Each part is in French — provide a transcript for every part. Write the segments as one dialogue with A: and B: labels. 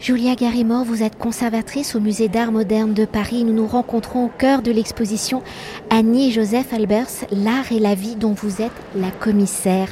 A: Julia Garimore, vous êtes conservatrice au musée d'art moderne de Paris. Nous nous rencontrons au cœur de l'exposition Annie et Joseph Albers, l'art et la vie dont vous êtes la commissaire.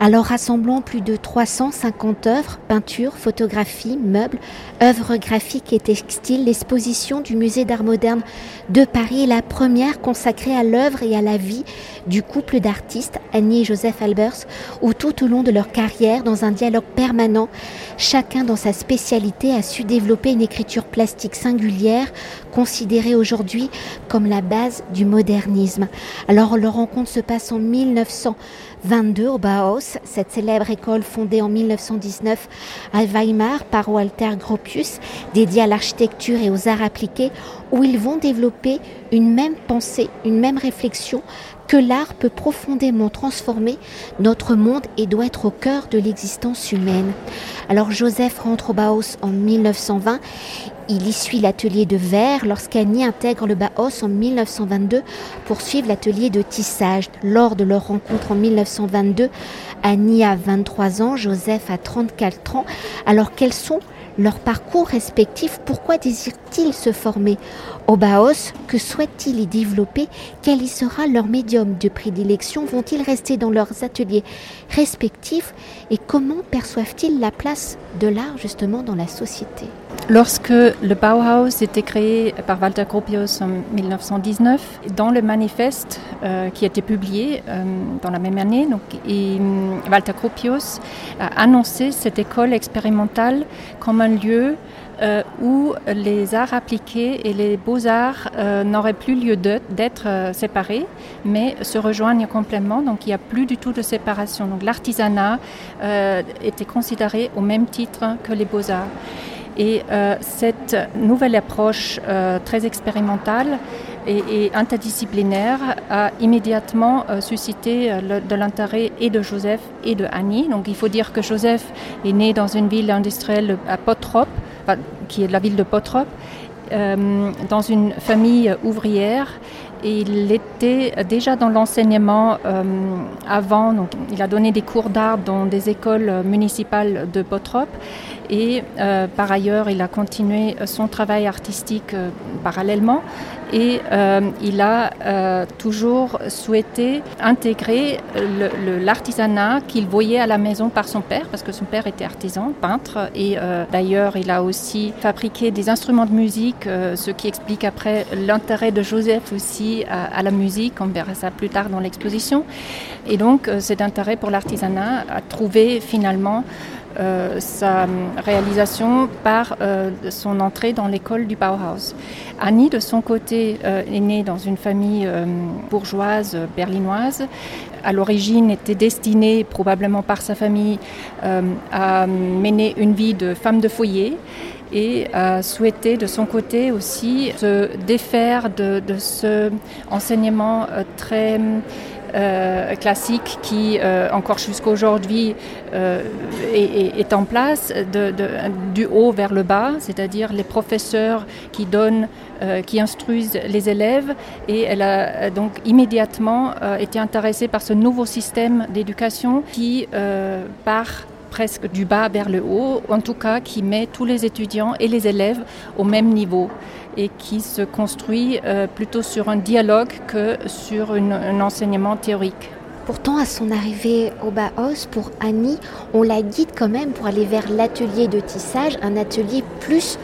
A: Alors rassemblant plus de 350 œuvres, peintures, photographies, meubles, œuvres graphiques et textiles, l'exposition du musée d'art moderne de Paris est la première consacrée à l'œuvre et à la vie du couple d'artistes Annie et Joseph Albers, où tout au long de leur carrière, dans un dialogue permanent, chacun dans sa spécialité, a su développer une écriture plastique singulière, considérée aujourd'hui comme la base du modernisme. Alors leur rencontre se passe en 1922 au Bauhaus, cette célèbre école fondée en 1919 à Weimar par Walter Gropius, dédiée à l'architecture et aux arts appliqués, où ils vont développer une même pensée, une même réflexion que l'art peut profondément transformer notre monde et doit être au cœur de l'existence humaine. Alors Joseph rentre au Bauhaus en 1920. Il y suit l'atelier de verre lorsqu'Annie intègre le Bauhaus en 1922 pour suivre l'atelier de tissage. Lors de leur rencontre en 1922, Annie a 23 ans, Joseph a 34 ans. Alors quels sont leur parcours respectif, pourquoi désirent-ils se former? Au Baos Que souhaitent-ils y développer? Quel y sera leur médium de prédilection? Vont-ils rester dans leurs ateliers respectifs? Et comment perçoivent-ils la place de l'art justement dans la société?
B: Lorsque le Bauhaus était créé par Walter Gropius en 1919, dans le manifeste euh, qui a été publié euh, dans la même année, hum, Walter Gropius a annoncé cette école expérimentale comme un lieu euh, où les arts appliqués et les beaux-arts n'auraient plus lieu d'être séparés, mais se rejoignent complètement. Donc il n'y a plus du tout de séparation. Donc l'artisanat était considéré au même titre que les beaux-arts. Et euh, cette nouvelle approche euh, très expérimentale et, interdisciplinaire a immédiatement euh, suscité de l'intérêt et de Joseph et de Annie. Donc il faut dire que Joseph est né dans une ville industrielle à Potrop, qui est la ville de Potrop, dans une famille ouvrière. Il était déjà dans l'enseignement avant, donc il a donné des cours d'art dans des écoles municipales de Potrop et euh, par ailleurs, il a continué son travail artistique euh, parallèlement. Et euh, il a toujours souhaité intégrer l'artisanat qu'il voyait à la maison par son père, parce que son père était artisan, peintre, et d'ailleurs il a aussi fabriqué des instruments de musique, ce qui explique après l'intérêt de Joseph aussi à, à, la musique, on verra ça plus tard dans l'exposition. Et donc cet intérêt pour l'artisanat a trouvé finalement euh, sa réalisation par euh, son entrée dans l'école du Bauhaus. Annie, de son côté, euh, est née dans une famille bourgeoise berlinoise. À l'origine, était destinée, probablement par sa famille, à mener une vie de femme de foyer et a souhaité de son côté aussi se défaire de, de ce enseignement très euh, classique qui, euh, encore jusqu'à aujourd'hui, euh, est, en place du haut vers le bas, c'est-à-dire les professeurs qui donnent, qui instruisent les élèves. Et elle a donc immédiatement été intéressée par ce nouveau système d'éducation qui part presque du bas vers le haut, en tout cas qui met tous les étudiants et les élèves au même niveau et qui se construit euh, plutôt sur un dialogue que sur un enseignement théorique.
A: Pourtant, à son arrivée au Bauhaus, pour Annie, on la guide quand même pour aller vers l'atelier de tissage, un atelier plus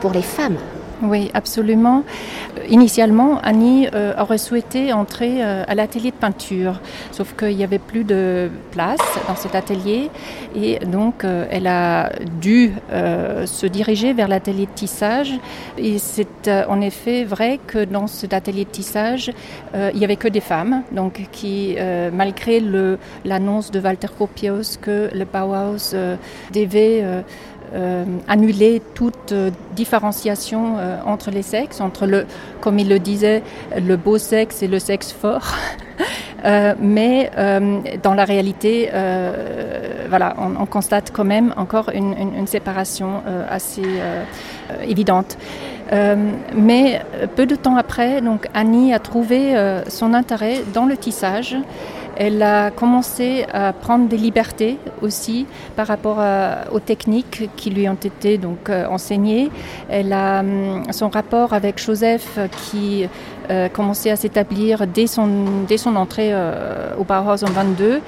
A: pour les femmes.
B: Oui, absolument. Initialement, Annie euh, aurait souhaité entrer euh, à l'atelier de peinture, sauf qu'il n'y avait plus de place dans cet atelier et donc euh, elle a dû se diriger vers l'atelier de tissage. Et c'est en effet vrai que dans cet atelier de tissage, il n'y avait que des femmes, donc qui, malgré l'annonce de Walter Gropius que le Bauhaus devait annuler toute euh, différenciation euh, entre les sexes, entre le, comme il le disait, le beau sexe et le sexe fort. mais dans la réalité, voilà, on, constate quand même encore une, une séparation assez évidente. mais peu de temps après, donc Annie a trouvé son intérêt dans le tissage Elle a commencé à prendre des libertés aussi par rapport aux techniques qui lui ont été donc enseignées. Elle a hum, son rapport avec Joseph qui euh, commencé à s'établir dès son, dès son entrée euh, au Bauhaus en 22,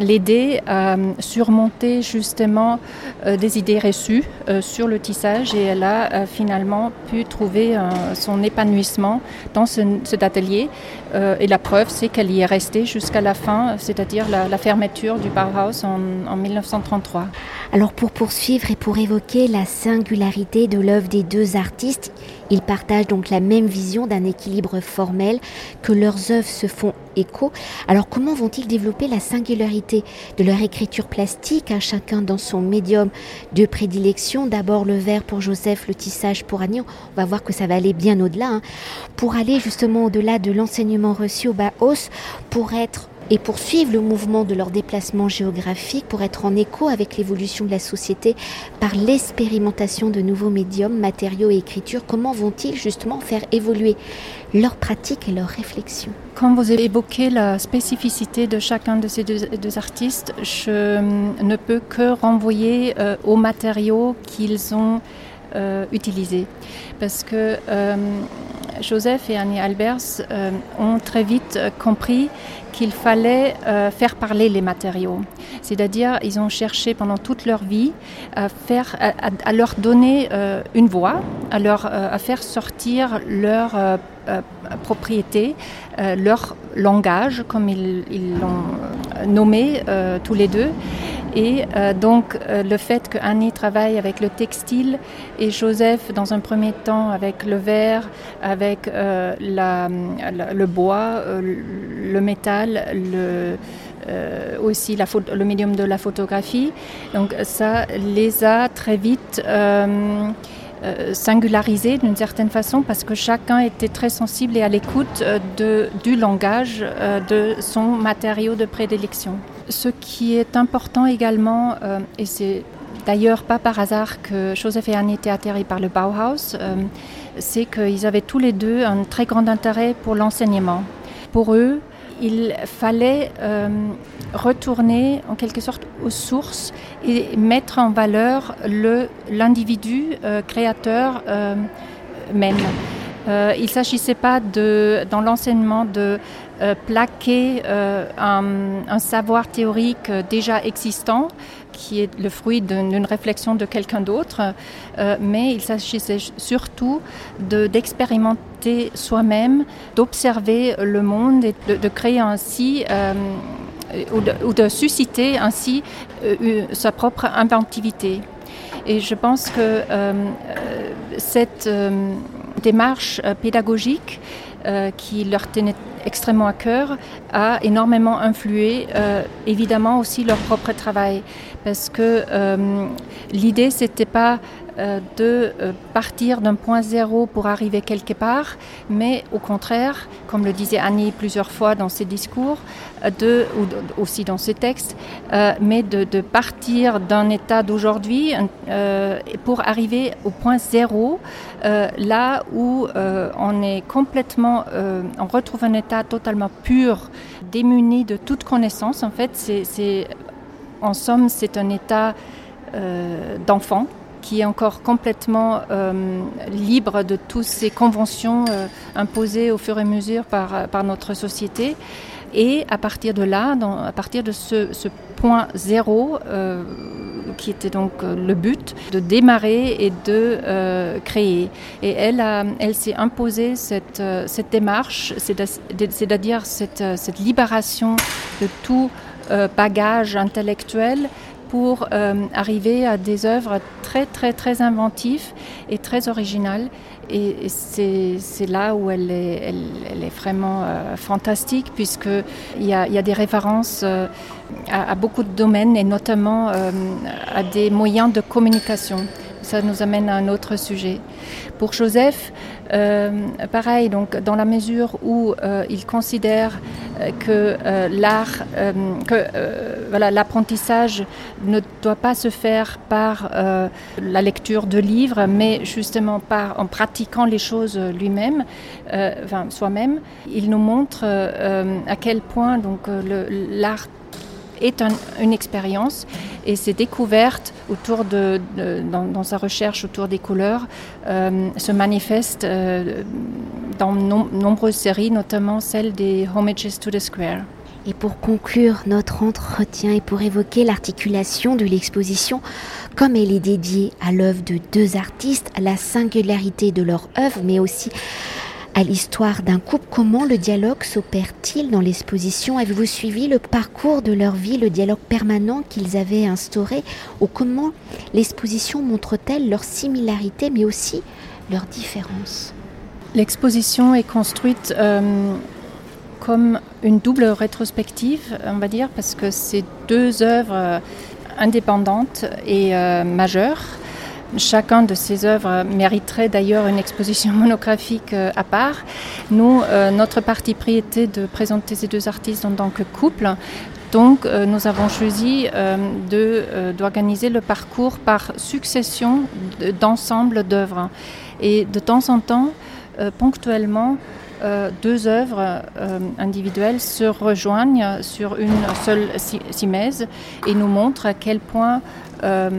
B: l'aider à surmonter justement euh, des idées reçues sur le tissage et elle a finalement pu trouver son épanouissement dans cet atelier. et la preuve, c'est qu'elle y est restée jusqu'à la fin, c'est-à-dire la, fermeture du Bauhaus en, en 1933.
A: Alors pour poursuivre et pour évoquer la singularité de l'œuvre des deux artistes, ils partagent donc la même vision d'un équilibre formel, que leurs œuvres se font écho. Alors comment vont-ils développer la singularité de leur écriture plastique, à chacun dans son médium de prédilection? D'abord le verre pour Joseph, le tissage pour Annie. On va voir que ça va aller bien au-delà. Hein. Pour aller justement au-delà de l'enseignement reçu au Baos, pour être et poursuivre le mouvement de leur déplacement géographique pour être en écho avec l'évolution de la société par l'expérimentation de nouveaux médiums, matériaux et écritures. Comment vont-ils justement faire évoluer leurs pratiques et leurs réflexions
B: Quand vous évoqué la spécificité de chacun de ces deux, artistes, je ne peux que renvoyer euh, aux matériaux qu'ils ont euh, utilisés. Parce que euh, Joseph et Annie Albers euh, ont très vite euh, compris qu'il fallait euh, faire parler les matériaux. C'est-à-dire, ils ont cherché pendant toute leur vie à, leur donner une voix, à, leur, à faire sortir leur propriété, leur langage, comme ils l'ont nommé tous les deux. Et euh, donc euh, le fait que Annie travaille avec le textile et Joseph dans un premier temps avec le verre, avec euh, le bois, le métal, aussi le médium de la photographie. Donc ça les a très vite singularisés d'une certaine façon parce que chacun était très sensible et à l'écoute du langage de son matériau de prédilection. Ce qui est important également, euh, et c'est d'ailleurs pas par hasard que Joseph et Annie étaient atterrés par le Bauhaus, euh, c'est qu'ils avaient tous les deux un très grand intérêt pour l'enseignement. Pour eux, il fallait euh, retourner en quelque sorte aux sources et mettre en valeur l'individu créateur même. il ne s'agissait pas de, dans l'enseignement de plaquer euh, un, savoir théorique déjà existant qui est le fruit d'une réflexion de quelqu'un d'autre, euh, mais il s'agissait surtout d'expérimenter soi-même, d'observer le monde et de, créer ainsi ou de, susciter ainsi sa propre inventivité. Et je pense que cette démarche pédagogique qui leur tenait extrêmement à cœur a énormément influé euh, évidemment aussi leur propre travail. Parce que euh, l'idée c'était pas euh, de euh, partir d'un point zéro pour arriver quelque part, mais au contraire, comme le disait Annie plusieurs fois dans ses discours, euh, de, ou aussi dans ses textes, mais de, de partir d'un état d'aujourd'hui pour arriver au point zéro, là où on est complètement, on retrouve un état totalement pur, démuni de toute connaissance. En fait, c'est, en somme, c'est un état d'enfant qui est encore complètement euh, libre de toutes ces conventions euh, imposées au fur et à mesure par, euh, par notre société. Et à partir de là, à partir de ce, point zéro, qui était donc le but, de démarrer et de créer. Et elle, elle s'est imposée cette, démarche, c'est-à-dire cette libération de tout bagage intellectuel pour euh, arriver à des œuvres très très très inventives et très originales. Et, c'est là où elle est, vraiment euh, fantastique, puisqu'il y a, y a des références euh, à, beaucoup de domaines et notamment à des moyens de communication. Ça nous amène à un autre sujet. Pour Joseph, euh, pareil, donc dans la mesure où euh, il considère euh, que l'art, que l'apprentissage ne doit pas se faire par la lecture de livres, mais justement par en pratiquant les choses lui-même, enfin soi-même, il nous montre à quel point donc l'art est une expérience et ses découvertes autour de, dans, sa recherche autour des couleurs euh, se manifestent euh, dans nombreuses séries, notamment celle des Homages to the Square.
A: Et pour conclure notre entretien et pour évoquer l'articulation de l'exposition, comme elle est dédiée à l'œuvre de deux artistes, à la singularité de leur œuvre, mais aussi à l'histoire d'un couple. Comment le dialogue s'opère-t-il dans l'exposition? Avez-vous suivi le parcours de leur vie, le dialogue permanent qu'ils avaient instauré? Ou comment l'exposition montre-t-elle leur similarité mais aussi leurs différences?
B: L'exposition est construite euh, comme une double rétrospective, on va dire, parce que c'est deux œuvres euh, indépendantes et euh, majeures Chacun de ces œuvres mériterait d'ailleurs une exposition monographique euh, à part. Nous, euh, notre parti pris était de présenter ces deux artistes en tant que couple. Donc, euh, nous avons choisi d'organiser le parcours par succession d'ensemble d'œuvres. Et de temps en temps, ponctuellement, deux œuvres individuelles se rejoignent sur une seule simèse et nous montrent à quel point euh,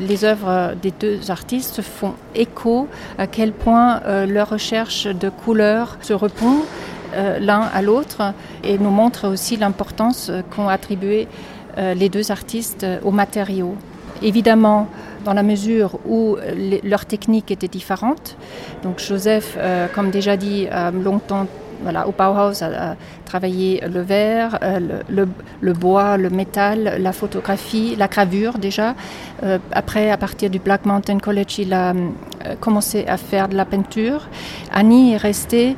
B: les œuvres des deux artistes font écho à quel point euh, leur recherche de couleurs se répond euh, l'un à l'autre et nous montre aussi l'importance qu'ont attribué les deux artistes aux matériaux. Évidemment, dans la mesure où leurs techniques étaient différentes. Donc Joseph, comme déjà dit, a longtemps voilà, au Bauhaus a, travaillé le verre, euh, le, bois, le métal, la photographie, la gravure déjà. Euh, après, à partir du Black Mountain College, il a euh, commencé à faire de la peinture. Annie est restée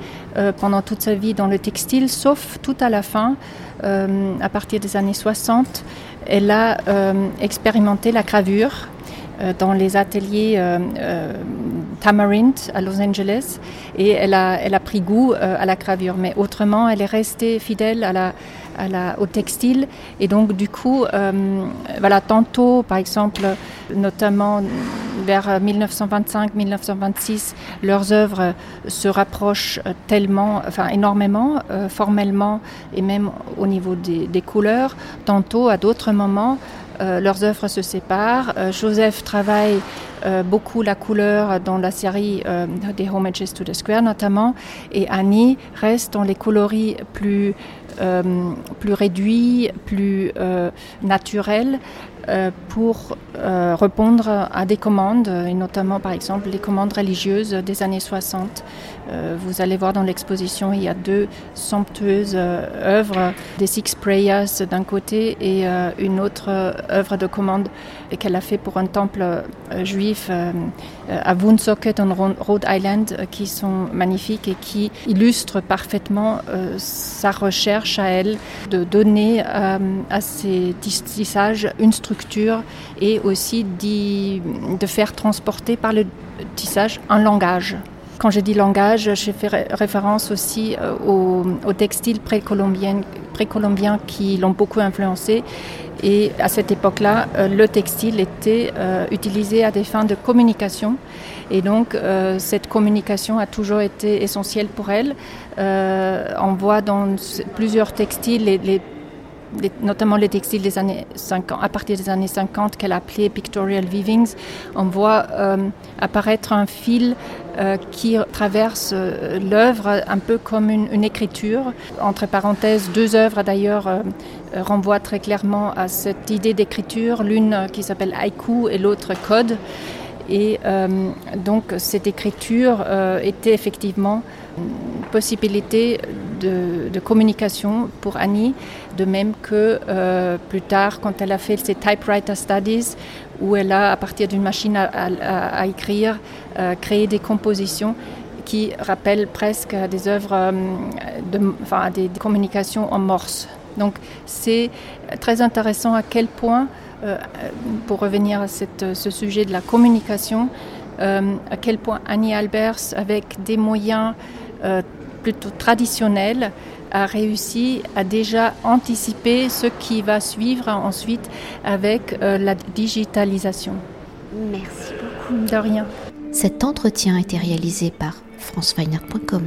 B: pendant toute sa vie dans le textile, sauf tout à la fin, à partir des années 60. Elle a expérimenté la gravure dans les ateliers Tamarind à Los Angeles et elle a, elle a pris goût euh, à la gravure. Mais autrement, elle est restée fidèle au textile et donc du coup, euh, voilà, tantôt par exemple, notamment vers 1925-1926, leurs œuvres se rapprochent tellement, enfin énormément, euh, formellement et même au niveau des, des couleurs. Tantôt, à d'autres moments, leurs œuvres se séparent. Joseph travaille euh, beaucoup la couleur dans la série euh, des Homages to the Square notamment, et Annie reste dans les coloris plus, euh, plus réduits, plus naturels, euh, pour euh, répondre à des commandes, et notamment par exemple les commandes religieuses des années 60. Euh, vous allez voir dans l'exposition, il y a deux somptueuses œuvres des Six Prayers d'un côté et une autre œuvre de commande qu'elle a fait pour un temple juif à Woonsocket en Rhode Island qui sont magnifiques et qui illustrent parfaitement sa recherche à elle de donner à ces tissages une structure et aussi de faire transporter par le tissage un langage. Quand je dis langage, je fais référence aussi euh, aux, textiles précolombiens pré qui l'ont beaucoup influencé. Et à cette époque-là, euh, le textile était euh, utilisé à des fins de communication. Et donc, cette communication a toujours été essentielle pour elle. on voit dans plusieurs textiles les, les notamment les textiles des années 50, à partir des années 50 qu'elle appelait pictorial weavings, on voit euh, apparaître un fil euh, qui traverse euh, l'œuvre un peu comme une, écriture. Entre parenthèses, deux œuvres d'ailleurs renvoient très clairement à cette idée d'écriture, l'une qui s'appelle haïku et l'autre code. Et donc cette écriture était effectivement une possibilité de, communication pour Annie, de même que euh, plus tard, quand elle a fait ses typewriter studies, où elle a, à partir d'une machine à, écrire, euh, créé des compositions qui rappellent presque des œuvres, euh, enfin, des, communications en morse. Donc c'est très intéressant à quel point, euh, pour revenir à cette, ce sujet de la communication, euh, à quel point Annie Albers, avec des moyens euh, plutôt traditionnels, a réussi à déjà anticiper ce qui va suivre ensuite avec la digitalisation.
A: Merci beaucoup.
B: De rien.
A: Cet entretien a été réalisé par franceweiner.com.